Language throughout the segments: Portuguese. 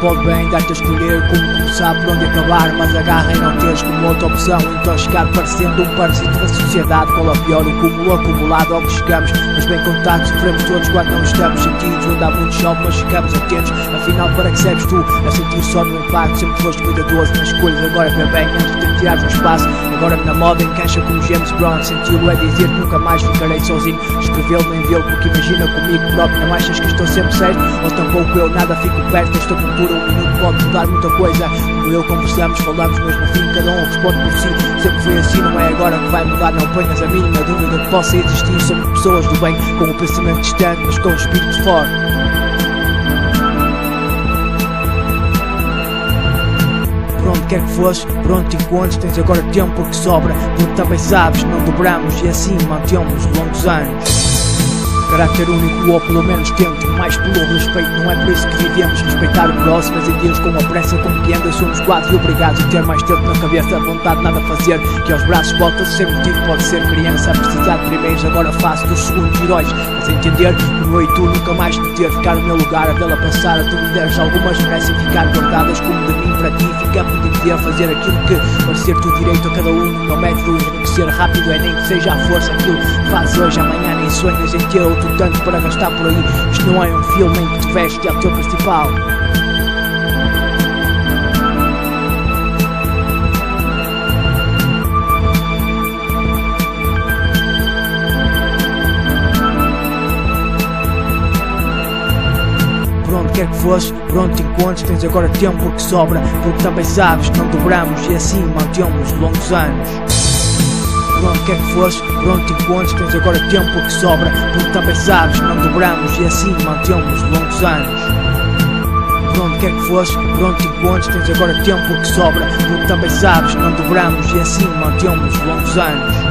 pode bem dar-te a escolher como começar por onde acabar, mas agarra e não teres como outra opção. Então chegar parecendo um parasito da sociedade, qual é o pior, o cúmulo acumulado ao que chegamos. Mas bem contado, sofremos todos quando não estamos sentidos, onde há muito chove, mas ficamos atentos. Afinal, para que serves tu? A sentir só no impacto, sempre foste cuidadoso nas escolhas, agora vê bem antes de tirar um espaço. Agora na moda encaixa como James Brown, senti-lo é dizer que nunca mais ficarei sozinho. Escrevê-lo nem vê-lo, porque imagina comigo próprio, não achas que estou sempre certo? Ou tampouco eu nada fico perto desta cultura, um minuto pode mudar muita coisa. Como eu conversamos, falamos mesmo fim, cada um responde por si. Sempre foi assim, não é agora que vai mudar, não ponhas a mínima dúvida que possa existir. Somos pessoas do bem, com o pensamento distante, mas com o espírito forte. Onde quer que fosses, por onde te tens agora tempo que sobra, porque também sabes, não dobramos e assim mantemos longos anos. Caráter único ou pelo menos tento Mais pelo respeito, não é por isso que vivemos Respeitar o próximo, em Deus com a pressa com que anda Somos quase obrigados a ter mais tempo na cabeça A vontade de nada fazer, que aos braços volta Ser motivo pode ser criança A precisar de primeiros, agora faço dos segundos heróis Mas entender que eu e tu nunca mais te ter Ficar no meu lugar, a vê-la passar A tu me deres algumas merecem ficar guardadas Como de mim para ti, fica por dizer Fazer aquilo que parecer tu direito a cada um. Não método enriquecer rápido é nem que seja a força Aquilo que faz hoje, amanhã nem sonhas em outro tanto para gastar por aí. Isto não é um filme em que te veste é o teu principal. Por onde quer que fosses, por onde encontres, tens agora tempo que sobra, porque também sabes que não dobramos e assim mantemos longos anos. Por onde quer que fosses, por onde te encontres, tens agora tempo que sobra, porque também sabes, não dobramos e assim mantemos longos anos. Por onde quer que fosses, por onde te encontres, tens agora tempo que sobra, porque também sabes, não dobramos e assim mantemos longos anos.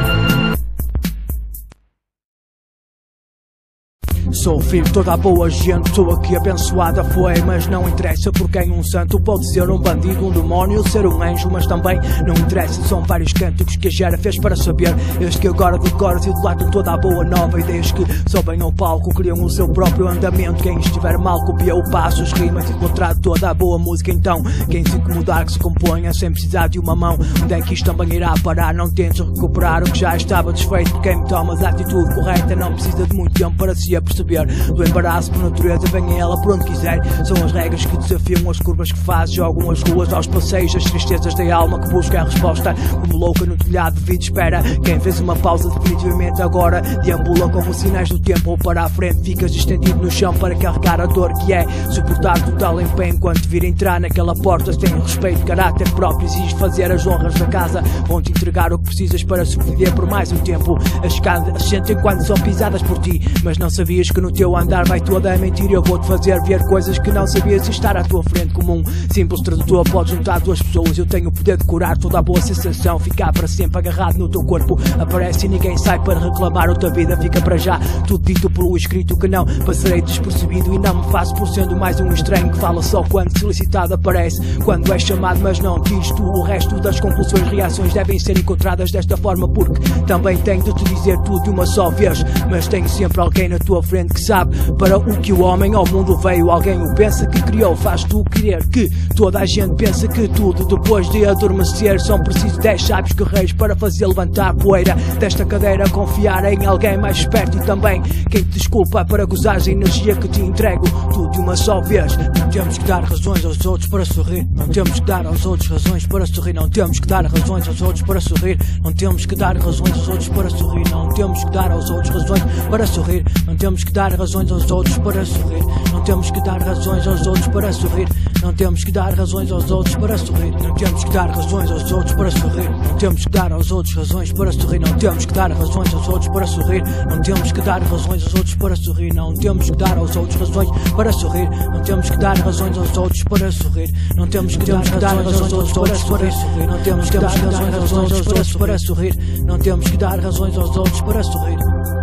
Sou filho toda a boa gente, sou aqui abençoada foi, mas não interessa por quem um santo pode ser um bandido, um demónio, ser um anjo, mas também não interessa. São vários cânticos que a Gera fez para saber. Este que agora decoras e idolatam toda a boa nova. Ideias que sobem ao palco, criam o seu próprio andamento. Quem estiver mal copia o passo, as rimas, encontrar toda a boa música. Então, quem se incomodar que se componha sem precisar de uma mão, onde é que isto também irá parar? Não tentes recuperar o que já estava desfeito. Quem toma a atitude correta não precisa de muito tempo para se aperceber do embaraço por natureza, venha ela por onde quiser. São as regras que desafiam as curvas que faz, jogam as ruas aos passeios, as tristezas da alma que busca a resposta. Como louca no telhado de vida espera. Quem fez uma pausa definitivamente agora deambula como sinais do tempo ou para a frente. Ficas estendido no chão para carregar a dor que é suportar total empenho te vir entrar naquela porta. Tem respeito, caráter próprio, exige fazer as honras da casa. Vão-te entregar o que precisas para sobreviver por mais um tempo. As escadas sentem quando são pisadas por ti, mas não sabias que no teu andar vai toda a mentira. Eu vou-te fazer ver coisas que não sabias e estar à tua frente como um simples tradutor. Pode juntar duas pessoas, eu tenho o poder de curar toda a boa sensação. Ficar para sempre agarrado no teu corpo. Aparece e ninguém sai para reclamar outra vida. Fica para já tudo dito pelo escrito que não passarei despercebido. E não me faço por sendo mais um estranho que fala só quando solicitado aparece. Quando é chamado, mas não diz tu. O resto das conclusões, reações devem ser encontradas desta forma. Porque também tenho de te dizer tudo de uma só vez. Mas tenho sempre alguém na tua frente que sabe para o que o homem ao mundo veio. Alguém o pensa que criou, faz tu querer que toda a gente pensa que tudo depois de adormecer são precisos 10 sábios guerreiros para fazer levantar a poeira desta cadeira. Confiar em alguém mais esperto e também quem te desculpa para gozares a energia que te entrego. Tudo de uma só vez. Não temos que dar razões aos outros para sorrir. Não temos que dar aos outros razões para sorrir. Não temos que dar razões aos outros para sorrir. Não temos que dar razões aos outros para sorrir. Não temos que dar aos outros razões para sorrir. Não temos que dar razões aos outros para sorrir. Não temos que dar razões aos outros para sorrir. Não temos que dar razões aos outros para sorrir. Não temos que dar razões aos outros para sorrir. Não temos que dar aos outros razões para sorrir. Não temos que dar razões aos outros para sorrir. Não temos que dar razões aos outros para sorrir. Não temos que dar aos outros razões para sorrir. Não temos que dar razões aos outros para sorrir. Não temos que dar razões aos outros para sorrir. Não temos que dar razões aos outros para sorrir. Não temos que dar razões aos outros para sorrir.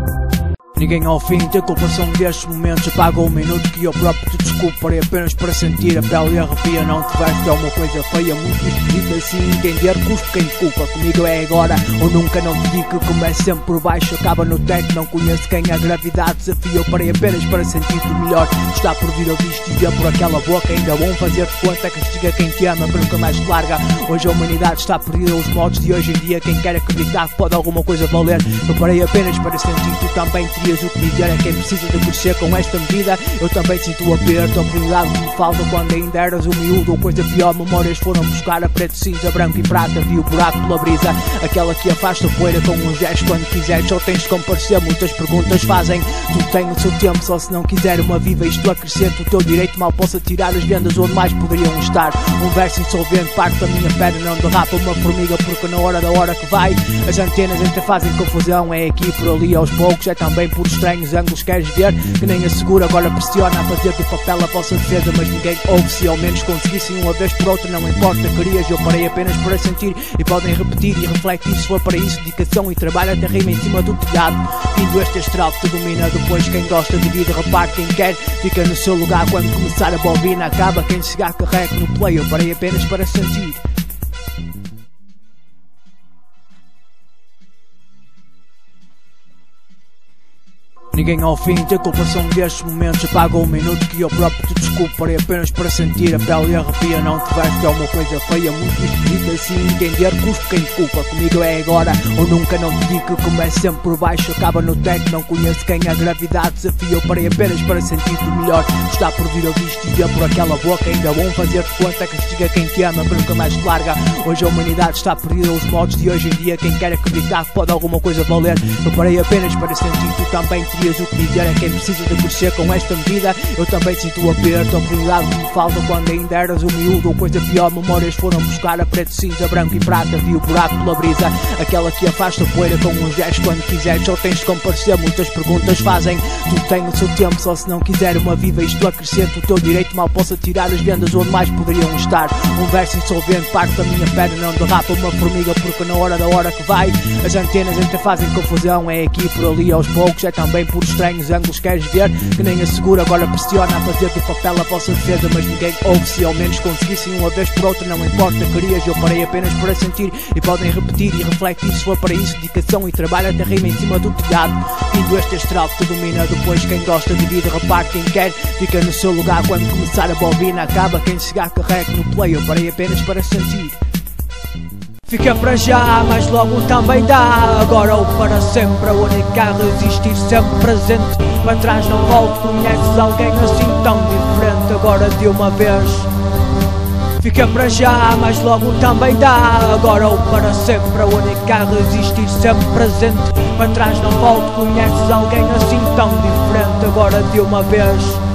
Ninguém ao fim tem culpa são destes momentos Apaga um minuto que eu próprio te desculparei Apenas para sentir a pele arrepia. Não te veste é uma coisa feia Muito esquisita. Assim entender Custo quem culpa Comigo é agora. Ou nunca Não te digo que começa sempre por baixo. Acaba no teto Não conheço quem a gravidade. Desafia Eu parei apenas para sentir-te melhor. Está por vir ouvir dizer por aquela boca Ainda bom fazer-te conta Castiga quem te ama Mas nunca mais te larga. Hoje a humanidade está perdida Os modos de hoje em dia. Quem quer acreditar que pode alguma coisa valer. Eu parei apenas para sentir Tu também terias o que dizer É quem precisa de crescer com esta medida Eu também sinto o aperto A que me falta Quando ainda eras o miúdo. Ou coisa pior Memórias foram buscar a preto, cinza, branco e prata. Vi o buraco pela brisa Aquela que afasta a poeira com um gesto. Quando quiseres só tens de comparecer. Muitas perguntas fazem Tu tens o seu tempo. Só se não quiser uma viva Isto acrescenta o teu direito. Mal possa tirar as vendas Onde mais poderiam estar. Um verso insolvente Parte da minha perna Não derrapa uma formiga Porque na hora da hora que vai As antenas até fazem confusão. É aqui por ali aos poucos É também por estranhos ângulos queres ver? Que nem assegura Agora pressiona a fazer do papel a vossa defesa Mas ninguém ouve Se ao menos conseguissem uma vez por outra Não importa, querias Eu parei apenas para sentir E podem repetir e refletir Se for para isso Dedicação e trabalho Até rima em cima do telhado. Vindo este astral que te domina Depois quem gosta de vida reparte Quem quer fica no seu lugar. Quando começar a bobina Acaba quem chegar carrega no play. Eu parei apenas para sentir Ninguém ao fim tem culpa são destes momentos Apaga um minuto que eu próprio te desculparei Apenas para sentir a pele e arrepia Não te veste é uma coisa feia Muito esquisita. Assim entender Custo quem culpa Comigo é agora ou nunca. Não te digo que comece sempre por baixo Acaba no teto. Não conheço quem a gravidade desafia. Eu parei apenas para sentir-te melhor. Está por vir ouvir dizer por aquela boca Ainda bom fazer-te conta Castiga quem te ama Mas nunca mais te larga. Hoje a humanidade está perdida Os modos de hoje em dia Quem quer acreditar que pode alguma coisa valer. Eu parei apenas para sentir Tu também o que dizer é quem precisa de crescer com esta medida. Eu também sinto o aperto, a que me falta Quando ainda eras o miúdo. Ou coisa pior Memórias foram buscar a preto, cinza, branco e prata. Vi o buraco pela brisa, aquela que afasta poeira Com um gesto. Quando quiseres só tens de comparecer. Muitas perguntas fazem, tu tens o seu tempo. Só se não quiser uma viva isto acrescenta O teu direito. Mal possa tirar as vendas onde mais poderiam estar. Um verso insolvente, parte da minha perna Não derrapa uma formiga porque na hora da hora que vai As antenas ainda fazem confusão. É aqui por ali aos poucos, é também por estranhos ângulos queres ver? Que nem assegura, agora pressiona a fazer do papel a vossa defesa Mas ninguém ouve. Se ao menos conseguissem uma vez por outra Não importa, querias, eu parei apenas para sentir. E podem repetir e refletir se for para isso Dedicação e trabalho até rima em cima do telhado. Vindo este astral que te domina Depois quem gosta de vida reparte quem quer. Fica no seu lugar quando começar a bobina Acaba quem chegar carrega no play. Eu parei apenas para sentir Fica para já, mas logo também dá Agora ou para sempre, a única a resistir sempre presente. Para trás não volto, conheces alguém assim tão diferente Agora de uma vez? Fica para já, mas logo também dá Agora ou para sempre, a única a resistir sempre presente. Para trás não volto, conheces alguém assim tão diferente Agora de uma vez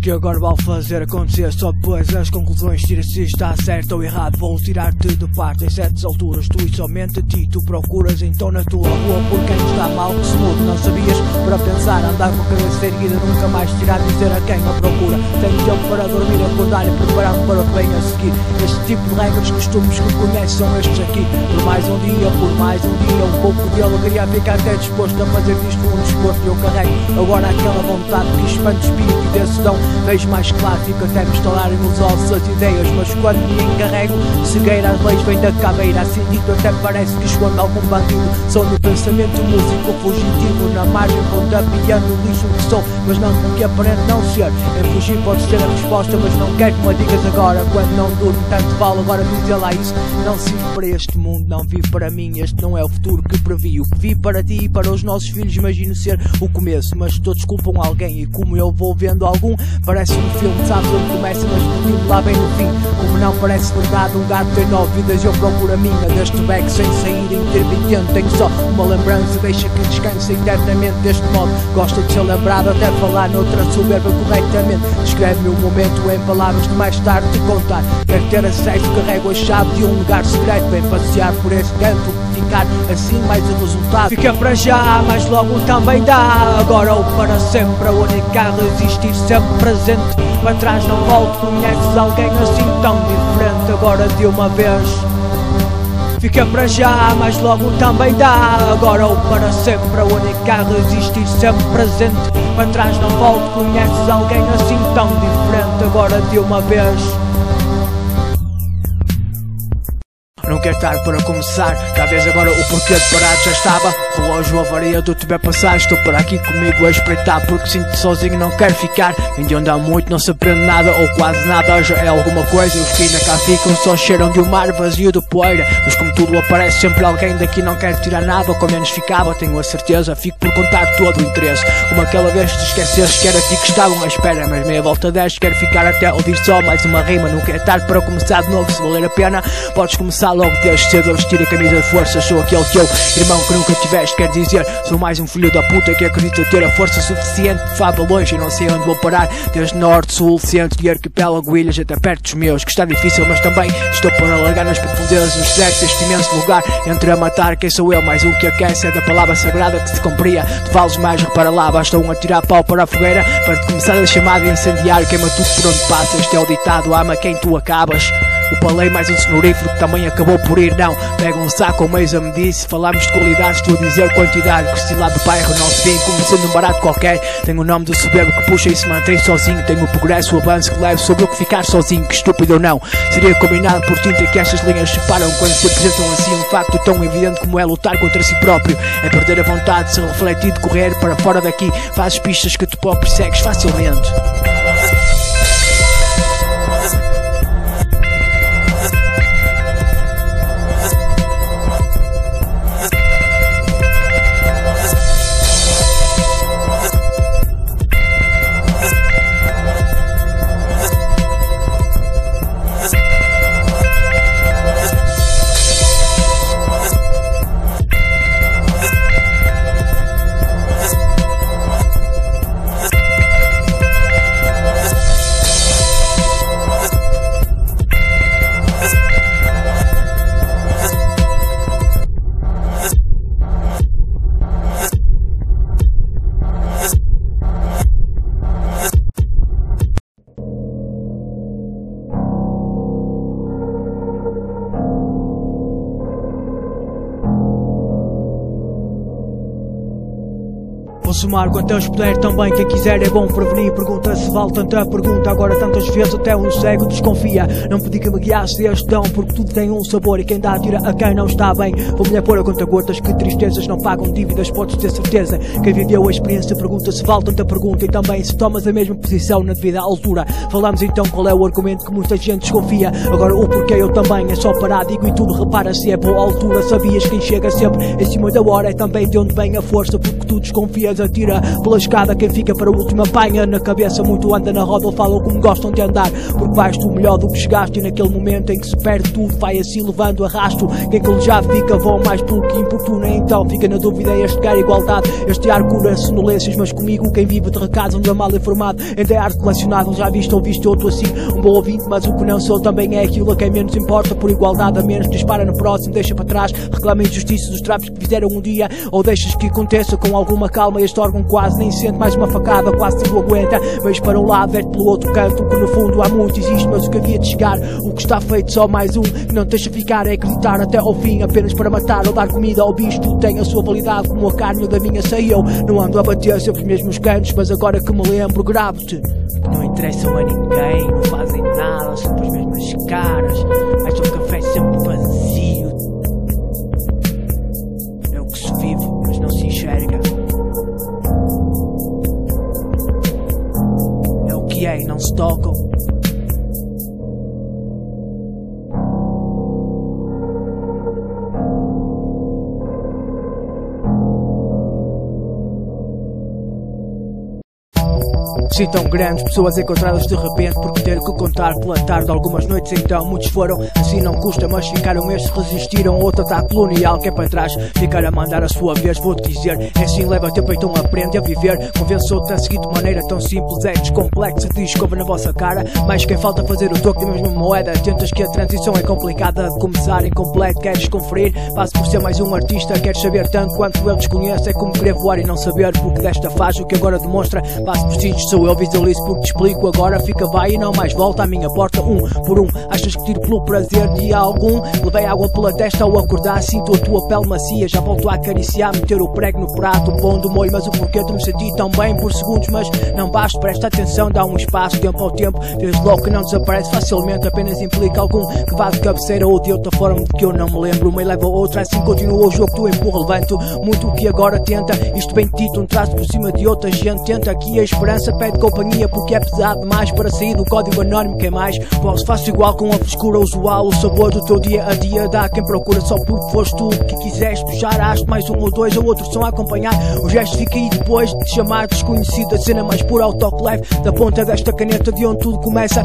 que agora vale fazer acontecer. Só depois as conclusões tira se está certo ou errado. Vou tirar-te de parte em certas alturas. Tu e somente ti tu procuras então na tua rua Por quem está mal que se mude Não sabias? Para pensar andar com a cabeça erguida Nunca mais tirar dizer a quem a procura. Tenho tempo para dormir, acordar e preparar-me para o que vem a seguir. Este tipo de regras, costumes que conheces são estes aqui. Por mais um dia, por mais um dia Um pouco de alegria fica até disposto a fazer disto um desporto Eu carrego. Agora aquela vontade que expande o espírito e desse Vejo mais claro, fico até me instalarem nos ossos. As ideias Mas quando me encarrego, cegueira as leis vem da caveira Assim dito até parece que escondo algum bandido. Sou no pensamento músico fugitivo Na margem pontapeando o lixo que sou. Mas não porque aparente não ser Em fugir. Pode ser a resposta Mas não quero que me digas agora. Quando não durmo tanto falo agora dizer lá isso. Não sirvo para este mundo, não vivo para mim. Este não é o futuro que previ. O que vi para ti e para os nossos filhos Imagino ser o começo. Mas todos culpam alguém E como eu vou vendo algum Parece um filme, sabes onde começa, mas explodindo lá bem no fim. Como não parece verdade, um gato tem nove vidas, eu procuro a minha. Deste beco sem sair intermitente, tenho só uma lembrança, deixa que descanse eternamente deste modo. Gosta de ser lembrado, até falar noutra soberba corretamente. Descreve-me o momento em palavras que mais tarde te contar. Quero ter acesso, carrego a chave de um lugar secreto. Vem passear por este canto, ficar assim mais o resultado. Fica para já, mas logo também dá. Agora ou para sempre, a única resistir sempre presente. Para trás não volto, conheces alguém assim tão diferente. Agora de uma vez. Fica para já, mas logo também dá. Agora ou para sempre, a única resistir sempre presente. Para trás não volto, conheces alguém assim tão diferente. Agora de uma vez quer tarde para começar. Talvez agora o porquê de parar já estava Relógio avaria do tiver passar Estou por aqui comigo a espreitar Porque sinto sozinho não quero ficar. Vem de onde há muito não se aprende nada Ou quase nada, já é alguma coisa Os que ainda cá ficam só cheiram de um mar vazio de poeira. Mas como tudo aparece sempre alguém daqui não quer tirar nada. Ou com menos ficava, tenho a certeza Fico por contar todo o interesse. Como aquela vez te esqueceste que era ti que estavam à espera. Mas meia volta deste quero ficar até ouvir só mais uma rima. Nunca é tarde para começar de novo Se valer a pena, podes começar logo. Desde cedo a vestir a camisa de força Sou aquele teu irmão que nunca tiveste Quer dizer, sou mais um filho da puta que acredita ter a força suficiente De fava longe e não sei onde vou parar. Desde norte, sul, centro e arquipélago Ilhas até perto dos meus Que está difícil mas também estou para largar nas profundezas Nos desertos deste imenso lugar. Entre a matar quem sou eu mais um que aquece É da palavra sagrada que se cumpria. De falos mais repara lá Basta um atirar pau para a fogueira Para te começar a chamada e incendiar Queima tudo por onde passa Este é o ditado Ama quem tu acabas o palei mais um sonorífero que também acabou por ir, não. Pega um saco, ou a me disse. Falámos de qualidade, estou a dizer quantidade. Que lá do bairro não se sendo um barato qualquer. Tenho o nome do soberbo que puxa e se mantém sozinho. Tenho o progresso, o avanço que levo sobre o que ficar sozinho. Que estúpido ou não. Seria combinado por tinta que estas linhas separam quando se apresentam assim um facto tão evidente como é lutar contra si próprio. É perder a vontade, se refletir de correr para fora daqui. Fazes pistas que tu próprio segues facilmente. Somar quantas puder também. Quem quiser é bom prevenir. Pergunta se vale tanta pergunta. Agora tantas vezes até um cego desconfia. Não pedi que me guiasse este dão, porque tudo tem um sabor. E quem dá tira a quem não está bem. Vou-me pôr a conta gotas que tristezas não pagam dívidas. Podes ter certeza. Quem viveu a experiência pergunta se vale tanta pergunta. E também se tomas a mesma posição na devida altura. Falamos então qual é o argumento que muita gente desconfia. Agora o porquê eu também é só parar. Digo e tudo repara se é boa altura. Sabias quem chega sempre em cima da hora. É também de onde vem a força, porque tu desconfias atira pela escada. Quem fica para o último apanha na cabeça. Muito anda na roda ou fala como gostam de andar. Porque vais tu melhor do que chegaste. E naquele momento em que se perde tudo, vai assim levando arrasto. Quem calejado fica vão mais pelo que importuna. Então fica na dúvida este quer igualdade. Este ar cura sonolências, mas comigo quem vive de recados anda mal informado. Ainda é arte relacionado, já visto ou visto outro assim. Um bom ouvinte, mas o que não sou também é aquilo a quem menos importa. Por igualdade a menos, dispara no próximo, deixa para trás. Reclama injustiça dos trapos que fizeram um dia. Ou deixas que aconteça com alguma calma este órgão quase nem sente mais uma facada, quase te aguenta. Vejo para um lado, verte pelo outro canto, que no fundo há muito existe, mas o que havia de chegar, o que está feito só mais um, que não deixa ficar é gritar até ao fim, apenas para matar ou dar comida ao bicho, tudo tem a sua validade, como a carne da minha sei eu. Não ando a bater sempre os mesmos cantos, mas agora que me lembro, gravo-te. Não interessam a ninguém, não fazem nada, sempre as mesmas caras, acham o café sempre vazio. É o que é Sim, tão grandes, pessoas encontradas de repente por ter que contar pela tarde algumas noites então muitos foram, assim não custa, mas ficaram estes resistiram. Outro ataque colonial que é para trás, ficar a mandar a sua vez, vou-te dizer, é assim leva tempo então aprende a viver, convençou-te a seguir de maneira tão simples, é descomplexa, descobre na vossa cara, mas quem falta fazer o toque da mesma moeda, tentas que a transição é complicada de começar incompleto, queres conferir, passo por ser mais um artista, queres saber tanto quanto ele desconhece, é como querer voar e não saber, porque desta faz o que agora demonstra, passo por sítios, sou Sou eu, visualizo porque te explico agora. Fica, vai e não mais volta à minha porta. Um por um, achas que tiro pelo prazer de algum? Levei água pela testa ao acordar, sinto a tua pele macia. Já volto a acariciar, meter o prego no prato, pondo molho. Mas o porquê de me sentir tão bem por segundos? Mas não basta, presta atenção, dá um espaço, tempo ao tempo. Vês logo que não desaparece facilmente, apenas implica algum que vá de cabeceira ou de outra forma de que eu não me lembro. Uma leva a outra, assim continua o jogo, tu empurra, levanto. Muito o que agora tenta, isto bem dito, um traço por cima de outra gente. Tenta aqui a esperança, pede companhia porque é pesado demais para sair do código anónimo. Quem mais? Posso, faço igual com a frescura usual. O sabor do teu dia a dia dá quem procura só porque foste tu que quiseste puxar. Acho mais um ou dois ou outro som a acompanhar. O gesto fica aí depois de te chamar desconhecido. A cena mais pura leve da ponta desta caneta de onde tudo começa.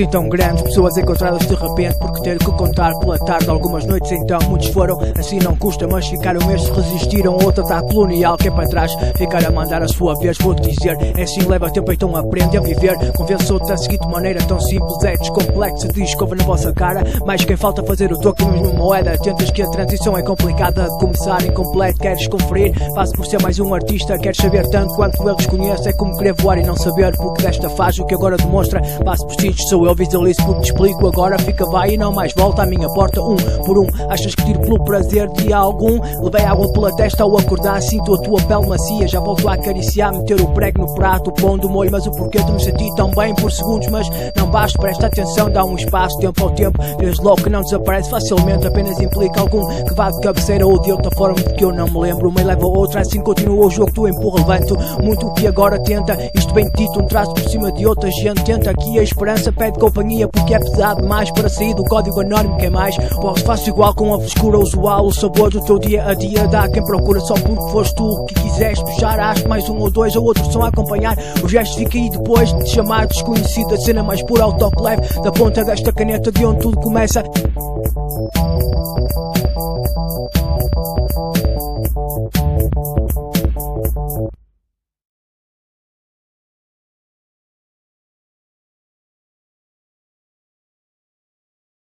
Sim, tão grandes, pessoas encontradas de repente porque ter que contar pela tarde algumas noites então muitos foram, assim não custa, mas ficaram estes resistiram outra tá colonial que é para trás, ficar a mandar a sua vez, vou-te dizer, é assim leva tempo então aprende a viver, convence outro da seguinte maneira tão simples, é descomplexa, descova na vossa cara, mas quem falta fazer o troco mesmo moeda, tentas que a transição é complicada. De começar incompleto, queres conferir, faço por ser mais um artista, queres saber tanto quanto eles conhecem, é como querer voar e não saber, porque desta faz o que agora demonstra, passo por sítios, sou eu visualizo porque te explico agora fica vai e não mais volta à minha porta um por um. Achas que tiro pelo prazer de algum? Levei água pela testa ao acordar sinto a tua pele macia. Já volto a acariciar meter o prego no prato pondo molho mas o porquê de me sentir tão bem por segundos? Mas não basta presta atenção dá um espaço tempo ao tempo. Vês logo que não desaparece facilmente apenas implica algum que vá de cabeceira ou de outra forma de que eu não me lembro. Uma leva a outra assim continua o jogo tu empurra levanto. Muito o que agora tenta isto bem dito um traço por cima de outra gente. Tenta aqui a esperança pede companhia porque é pesado demais para sair do código anónimo. Quem mais? Posso faço igual com a frescura usual. O sabor do teu dia a dia dá quem procura só porque foste tu que quiseste puxar. Acho mais um ou dois ou outro som a acompanhar. O gesto fica aí depois de te chamar desconhecido. A cena mais pura leve da ponta desta caneta de onde tudo começa.